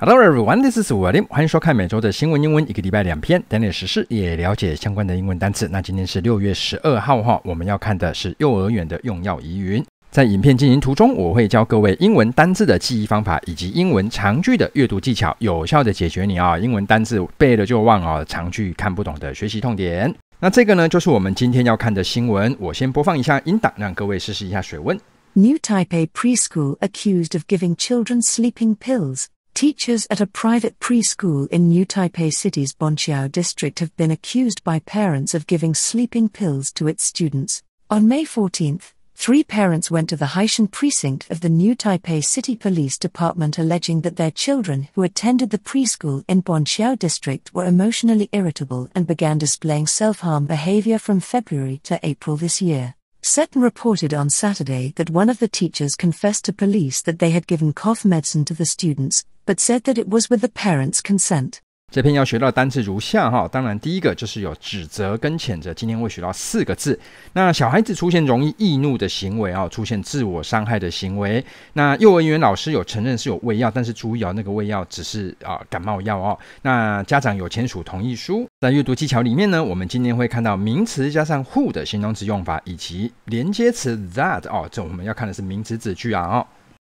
Hello everyone, this is William。欢迎收看每周的新闻英文，一个礼拜两篇，点点时事，也了解相关的英文单词。那今天是六月十二号哈，我们要看的是幼儿园的用药疑云。在影片进行途中，我会教各位英文单字的记忆方法，以及英文长句的阅读技巧，有效的解决你啊英文单字背了就忘啊，长句看不懂的学习痛点。那这个呢，就是我们今天要看的新闻。我先播放一下音档，让各位试试一下水温。New Taipei preschool accused of giving children sleeping pills. Teachers at a private preschool in New Taipei City's Bonqiao district have been accused by parents of giving sleeping pills to its students. On May 14th, three parents went to the Haishan precinct of the New Taipei City Police Department alleging that their children who attended the preschool in Bonqiao district were emotionally irritable and began displaying self-harm behavior from February to April this year. Seton reported on Saturday that one of the teachers confessed to police that they had given cough medicine to the students, but said that it was with the parents' consent. 这篇要学到的单词如下哈，当然第一个就是有指责跟谴责，今天会学到四个字。那小孩子出现容易易怒的行为啊，出现自我伤害的行为。那幼儿园老师有承认是有喂药，但是注意啊，那个喂药只是啊感冒药哦。那家长有签署同意书。在阅读技巧里面呢，我们今天会看到名词加上 who 的形容词用法，以及连接词 that 哦，这我们要看的是名词子句啊哦。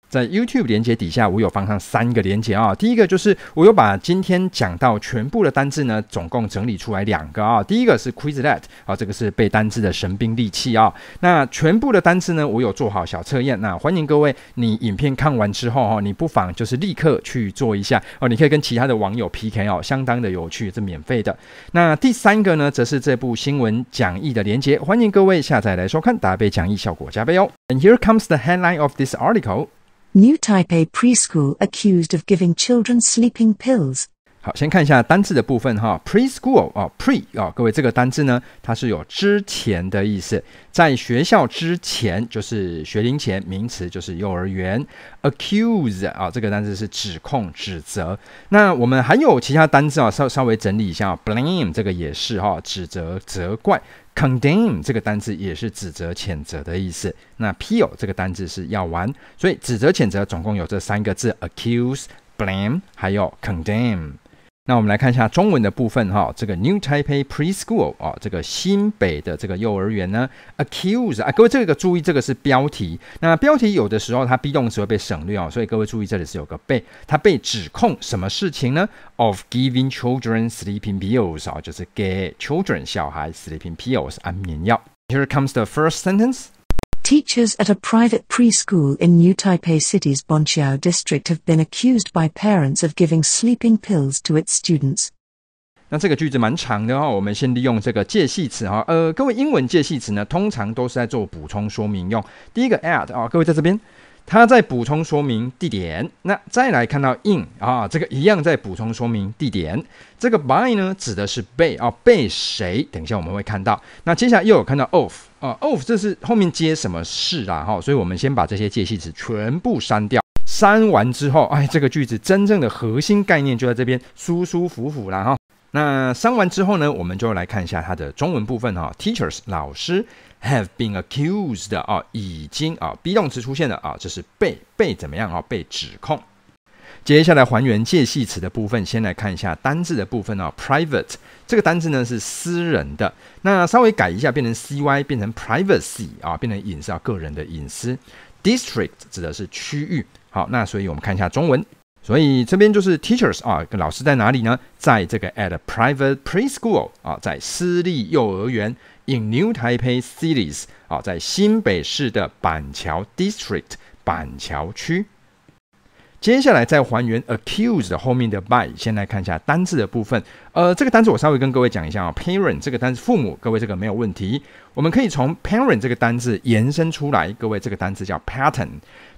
在 YouTube 连接底下，我有放上三个连接啊。第一个就是我有把今天讲到全部的单字呢，总共整理出来两个啊。第一个是 Quizlet 啊，这个是背单字的神兵利器啊。那全部的单字呢，我有做好小测验。那欢迎各位，你影片看完之后哈，你不妨就是立刻去做一下哦。你可以跟其他的网友 PK 哦，相当的有趣，是免费的。那第三个呢，则是这部新闻讲义的连接，欢迎各位下载来收看，搭配讲义效果加倍哦。And here comes the headline of this article. New Taipei preschool accused of giving children sleeping pills. 好，先看一下单字的部分哈。Preschool 啊，pre 啊，各位这个单字呢，它是有之前的意思，在学校之前就是学龄前，名词就是幼儿园。Accuse 啊，这个单字是指控、指责。那我们还有其他单字啊，稍稍微整理一下。Blame 这个也是哈，指责、责怪。Condemn 这个单字也是指责、谴责的意思。那 Peel 这个单字是药丸，所以指责、谴责总共有这三个字：accuse、blame，还有 condemn。那我们来看一下中文的部分哈，这个 New Taipei Preschool 啊，这个新北的这个幼儿园呢，accuse 啊，各位这个注意，这个是标题。那标题有的时候它 be 动词会被省略哦，所以各位注意这里是有个被，它被指控什么事情呢？Of giving children sleeping pills 啊，就是给 children 小孩 sleeping pills 安眠药。Here comes the first sentence. Teachers at a private preschool in New Taipei City's Bonqiao district have been accused by parents of giving sleeping pills to its students. 那这个句子蛮长的哈，我们先利用这个介系词哈。呃，各位英文介系词呢，通常都是在做补充说明用。第一个 at 啊，各位在这边。 他在补充说明地点，那再来看到 in 啊，这个一样在补充说明地点。这个 by 呢，指的是被啊，被谁？等一下我们会看到。那接下来又有看到 of 啊，of 这是后面接什么事啦？哈，所以我们先把这些介系词全部删掉。删完之后，哎，这个句子真正的核心概念就在这边，舒舒服服啦哈。那删完之后呢，我们就来看一下它的中文部分哈。Teachers 老师 have been accused 啊，已经啊，be 动词出现了啊，这是被被怎么样啊？被指控。接下来还原介系词的部分，先来看一下单字的部分啊。Private 这个单字呢是私人的，那稍微改一下，变成 cy，变成 privacy 啊，变成隐私啊，个人的隐私。District 指的是区域。好，那所以我们看一下中文。所以这边就是 teachers 啊，老师在哪里呢？在这个 at a private preschool 啊，在私立幼儿园 in New Taipei Cities 啊，在新北市的板桥 district 板桥区。接下来再还原 accused 后面的 by，先来看一下单字的部分。呃，这个单字我稍微跟各位讲一下啊，parent 这个单字父母，各位这个没有问题。我们可以从 parent 这个单字延伸出来，各位这个单字叫 pattern。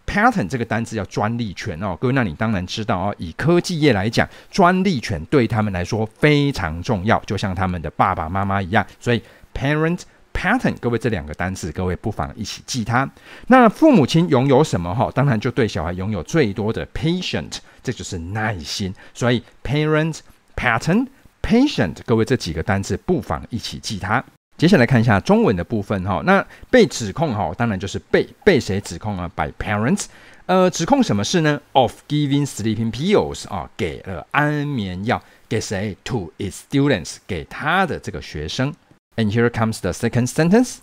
patent 这个单字叫专利权哦，各位，那你当然知道哦。以科技业来讲，专利权对他们来说非常重要，就像他们的爸爸妈妈一样。所以 parent pattern，各位这两个单词，各位不妨一起记它。那父母亲拥有什么哈？当然就对小孩拥有最多的 patient，这就是耐心。所以 parent pattern, patient，各位这几个单词不妨一起记它。接下来看一下中文的部分哈，那被指控哈，当然就是被被谁指控啊？By parents 呃，指控什么事呢？Of giving sleeping pills 啊，给了安眠药，给谁？To its students，给他的这个学生。And here comes the second sentence.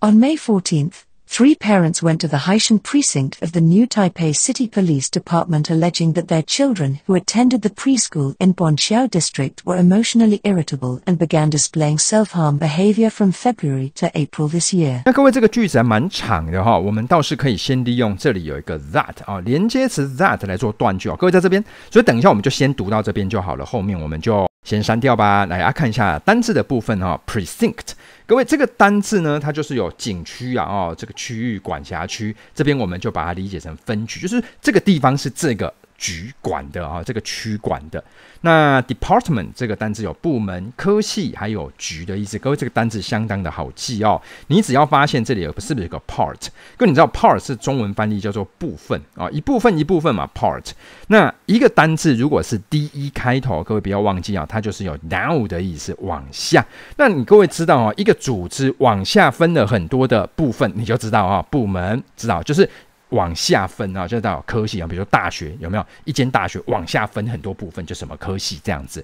On May 14th. Three parents went to the Haishan precinct of the new Taipei City Police Department alleging that their children who attended the preschool in Bonqiao district were emotionally irritable and began displaying self-harm behavior from February to April this year. 那各位这个句子还蛮长的哈，我们倒是可以先利用这里有一个 that 啊，连接词 that 来做断句啊。各位在这边，所以等一下我们就先读到这边就好了，后面我们就 先删掉吧。来啊，看一下单字的部分哈，precinct。各位，这个单字呢，它就是有景区啊，哦，这个区域管辖区，这边我们就把它理解成分区，就是这个地方是这个。局管的啊，这个区管的。那 department 这个单字有部门、科系还有局的意思。各位，这个单字相当的好记哦。你只要发现这里有是不是有个 part？各位，你知道 part 是中文翻译叫做部分啊，一部分一部分嘛，part。那一个单字如果是 de 开头，各位不要忘记啊，它就是有 down 的意思，往下。那你各位知道啊，一个组织往下分了很多的部分，你就知道啊，部门知道就是。往下分啊，就到科系啊，比如说大学有没有一间大学往下分很多部分，就什么科系这样子。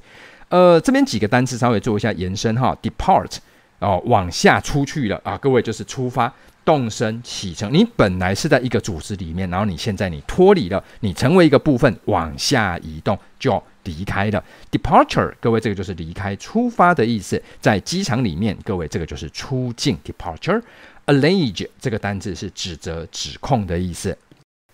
呃，这边几个单词稍微做一下延伸哈，depart 哦，往下出去了啊，各位就是出发、动身、启程。你本来是在一个组织里面，然后你现在你脱离了，你成为一个部分，往下移动就离开了。departure，各位这个就是离开、出发的意思。在机场里面，各位这个就是出境 departure。Allege 这个单字是指责、指控的意思。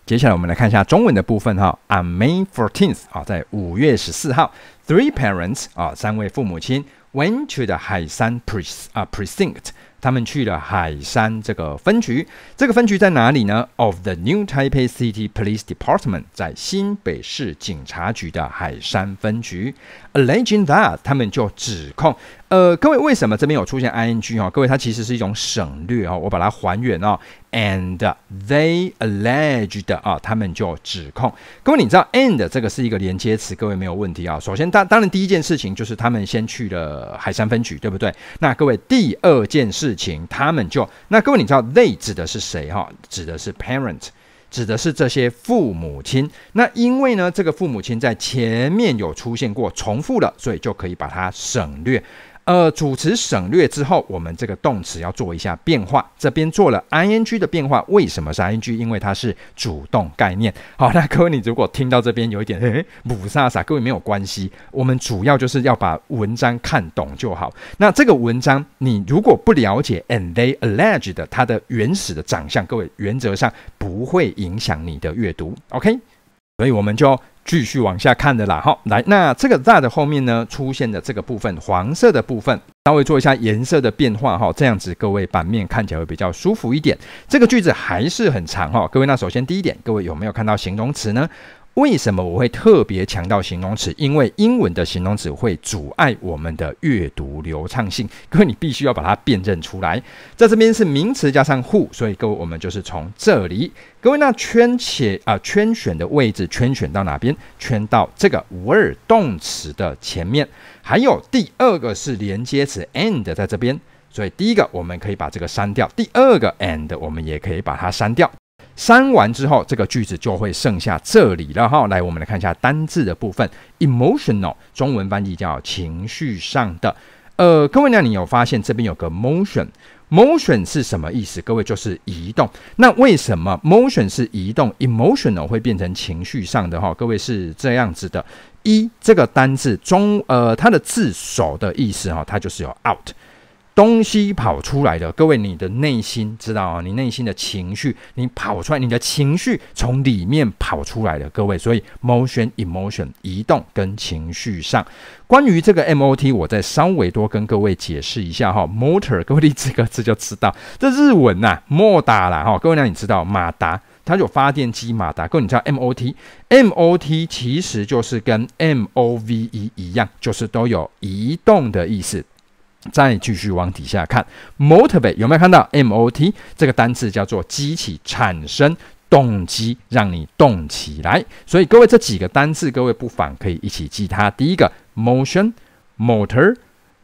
接下来我们来看一下中文的部分哈。On May Fourteenth 啊，在五月十四号，three parents 啊，三位父母亲 went to the 海山 pre 啊 precinct。他们去了海山这个分局，这个分局在哪里呢？Of the New Taipei City Police Department，在新北市警察局的海山分局。Alleging that，他们就指控。呃，各位，为什么这边有出现 ing 哈？各位，它其实是一种省略啊，我把它还原哦。And they alleged 啊，他们就指控。各位，你知道 and 这个是一个连接词，各位没有问题啊。首先，当当然第一件事情就是他们先去了海山分局，对不对？那各位，第二件事情，他们就那各位，你知道 they 指的是谁哈？指的是 parent，指的是这些父母亲。那因为呢，这个父母亲在前面有出现过，重复了，所以就可以把它省略。呃，主词省略之后，我们这个动词要做一下变化。这边做了 ing 的变化，为什么是 ing？因为它是主动概念。好，那各位，你如果听到这边有一点诶，雾煞煞，各位没有关系，我们主要就是要把文章看懂就好。那这个文章你如果不了解，and they alleged 它的原始的长相，各位原则上不会影响你的阅读。OK，所以我们就。继续往下看的啦，好，来，那这个 that 后面呢，出现的这个部分，黄色的部分，稍微做一下颜色的变化哈，这样子各位版面看起来会比较舒服一点。这个句子还是很长哈，各位，那首先第一点，各位有没有看到形容词呢？为什么我会特别强调形容词？因为英文的形容词会阻碍我们的阅读流畅性，各位你必须要把它辨认出来。在这边是名词加上 who，所以各位我们就是从这里。各位那圈且啊、圈选的位置圈选到哪边？圈到这个 were 动词的前面。还有第二个是连接词 and 在这边，所以第一个我们可以把这个删掉，第二个 and 我们也可以把它删掉。删完之后，这个句子就会剩下这里了哈。来，我们来看一下单字的部分，emotional，中文翻译叫情绪上的。呃，各位呢，你有发现这边有个 motion，motion 是什么意思？各位就是移动。那为什么 motion 是移动，emotional 会变成情绪上的哈？各位是这样子的，一这个单字中，呃，它的字首的意思哈，它就是有 out。东西跑出来的，各位，你的内心知道啊？你内心的情绪，你跑出来，你的情绪从里面跑出来的，各位。所以，motion、emotion，移动跟情绪上。关于这个 MOT，我再稍微多跟各位解释一下哈。motor，各位，你这个字就知道，这日文呐、莫达啦哈。各位，那你知道马达，它有发电机马达。各位，你知道 MOT，MOT 其实就是跟 MOVE 一样，就是都有移动的意思。再继续往底下看，motivate 有没有看到 M O T 这个单词叫做激起、产生动机，让你动起来。所以各位这几个单词，各位不妨可以一起记它。第一个 motion、motor、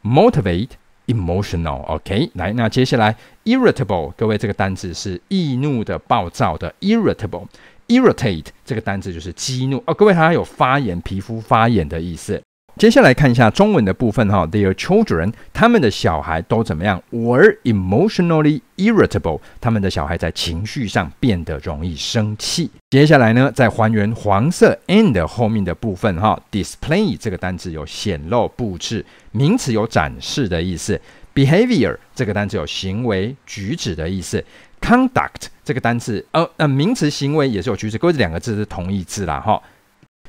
motivate、emotional。OK，来，那接下来 irritable，各位这个单词是易怒的、暴躁的 irritable。irritate 这个单字就是激怒哦，各位它有发炎、皮肤发炎的意思。接下来看一下中文的部分哈，Their children，他们的小孩都怎么样？Were emotionally irritable，他们的小孩在情绪上变得容易生气。接下来呢，再还原黄色 and 后面的部分哈，Display 这个单词有显露、布置，名词有展示的意思。Behavior 这个单词有行为、举止的意思。Conduct 这个单词呃呃，名词行为也是有举止，各位这两个字是同义字啦哈。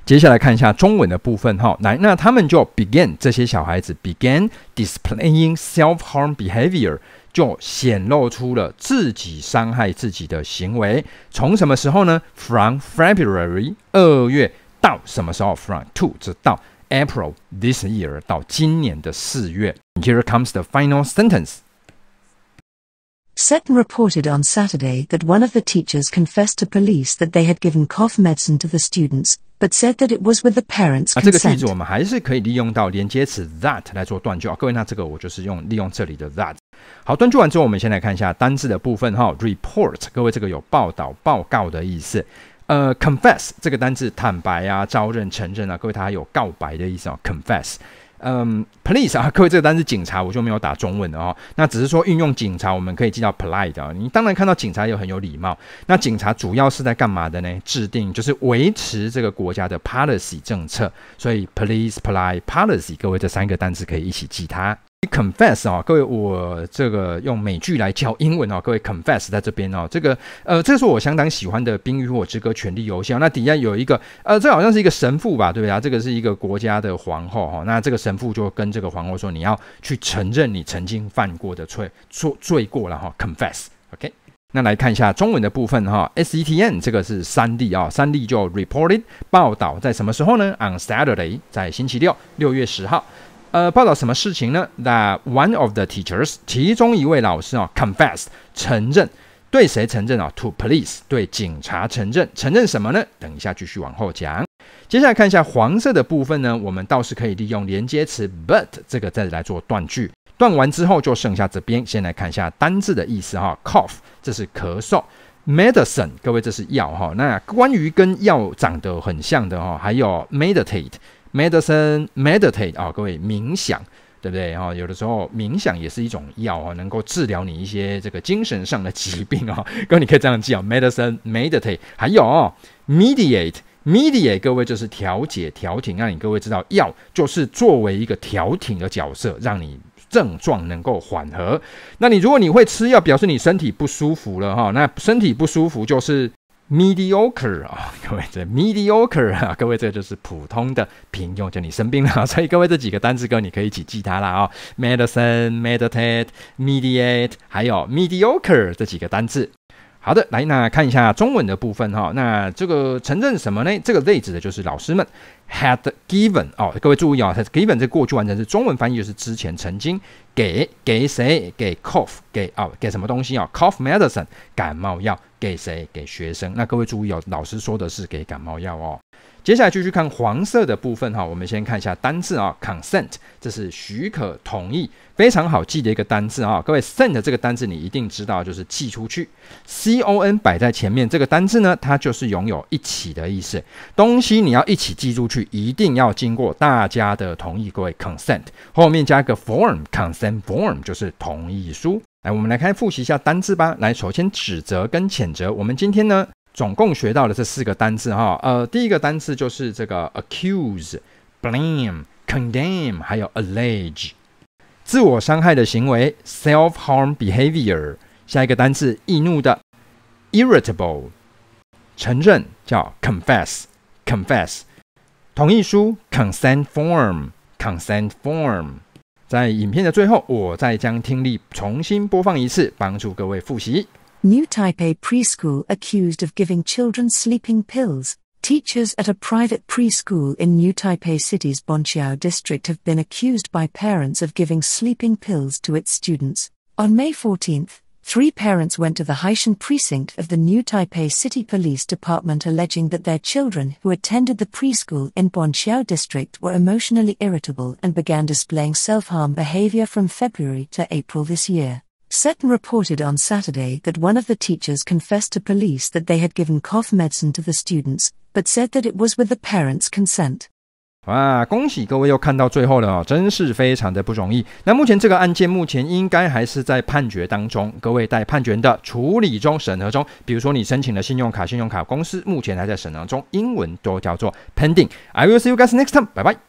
接下来看一下中文的部分哈，来，那他们就 begin 这些小孩子 began displaying self-harm behavior，就显露出了自己伤害自己的行为。从什么时候呢？From February 二月到什么时候？From to 直到 April this year 到今年的四月。Here comes the final sentence. Seton reported on Saturday that one of the teachers confessed to police that they had given cough medicine to the students. But said that it was with the parents' consent. 啊，这个句子我们还是可以利用到连接词 that 来做断句啊。各位，那这个我就是用利用这里的 that。好，断句完之后，我们先来看一下单字的部分哈。Report，各位这个有报道、报告的意思。呃，confess 这个单字坦白啊、招认、承认啊，各位它还有告白的意思啊。Confess。嗯，police 啊，各位这个单词警察，我就没有打中文的哦。那只是说运用警察，我们可以记到 polite 啊。你当然看到警察有很有礼貌。那警察主要是在干嘛的呢？制定就是维持这个国家的 policy 政策。所以 police、polite、policy，各位这三个单词可以一起记它。Confess 啊，各位，我这个用美剧来教英文哦。各位，confess 在这边哦，这个呃，这是我相当喜欢的《冰与火之歌：权力游戏》。那底下有一个呃，这好像是一个神父吧，对不对啊？这个是一个国家的皇后哈。那这个神父就跟这个皇后说：“你要去承认你曾经犯过的罪，错罪过了哈。”Confess。OK，那来看一下中文的部分哈。SETN 这个是三例啊，三例就 reported 报道在什么时候呢？On Saturday，在星期六，六月十号。呃，报道什么事情呢？That one of the teachers，其中一位老师啊，confess 承认，对谁承认啊？To police，对警察承认，承认什么呢？等一下继续往后讲。接下来看一下黄色的部分呢，我们倒是可以利用连接词 but 这个再来做断句。断完之后就剩下这边，先来看一下单字的意思哈。Cough，这是咳嗽；medicine，各位这是药哈。那关于跟药长得很像的哈，还有 meditate。Medicine, meditate 啊、各位冥想，对不对？哈、哦，有的时候冥想也是一种药啊、能够治疗你一些这个精神上的疾病啊、哦。各位你可以这样记啊、，medicine, meditate，还有、mediate, mediate，各位就是调解、调停，让你各位知道药就是作为一个调停的角色，让你症状能够缓和。那你如果你会吃药，表示你身体不舒服了哈、那身体不舒服就是。Mediocre 啊，各位这 mediocre 啊，各位这个就是普通的平庸，就你生病了，所以各位这几个单词歌你可以一起记它了啊，medicine、meditate、mediate，还有 mediocre 这几个单词。好的，来那看一下中文的部分哈，那这个承认什么呢？这个类指的就是老师们 had given 哦，各位注意啊，had given 这过去完成是中文翻译，就是之前曾经给给谁给 cough 给哦给什么东西啊，cough medicine 感冒药给谁给学生？那各位注意哦，老师说的是给感冒药哦。接下来继续看黄色的部分哈，我们先看一下单字啊，consent，这是许可、同意，非常好记的一个单字啊。各位，sent 这个单字你一定知道，就是寄出去。C O N 摆在前面，这个单字呢，它就是拥有一起的意思。东西你要一起寄出去，一定要经过大家的同意。各位，consent 后面加一个 form，consent form 就是同意书。来，我们来看复习一下单字吧。来，首先指责跟谴责，我们今天呢。总共学到了这四个单词哈，呃，第一个单词就是这个 accuse、blame、condemn，还有 allege，自我伤害的行为 self-harm behavior。下一个单词易怒的 irritable，承认叫 confess、confess，同意书 consent form、consent form。在影片的最后，我再将听力重新播放一次，帮助各位复习。New Taipei preschool accused of giving children sleeping pills. Teachers at a private preschool in New Taipei City's Bonqiao district have been accused by parents of giving sleeping pills to its students. On May 14th, three parents went to the Haishan precinct of the New Taipei City Police Department alleging that their children who attended the preschool in Bonqiao district were emotionally irritable and began displaying self-harm behavior from February to April this year. Seton reported on Saturday that one of the teachers confessed to police that they had given cough medicine to the students, but said that it was with the parents' consent. 哇，恭喜各位又看到最后了哦，真是非常的不容易。那目前这个案件目前应该还是在判决当中，各位在判决的处理中、审核中。比如说你申请的信用卡，信用卡公司目前还在审核中，英文都叫做 pending。I will see you guys next time，拜拜。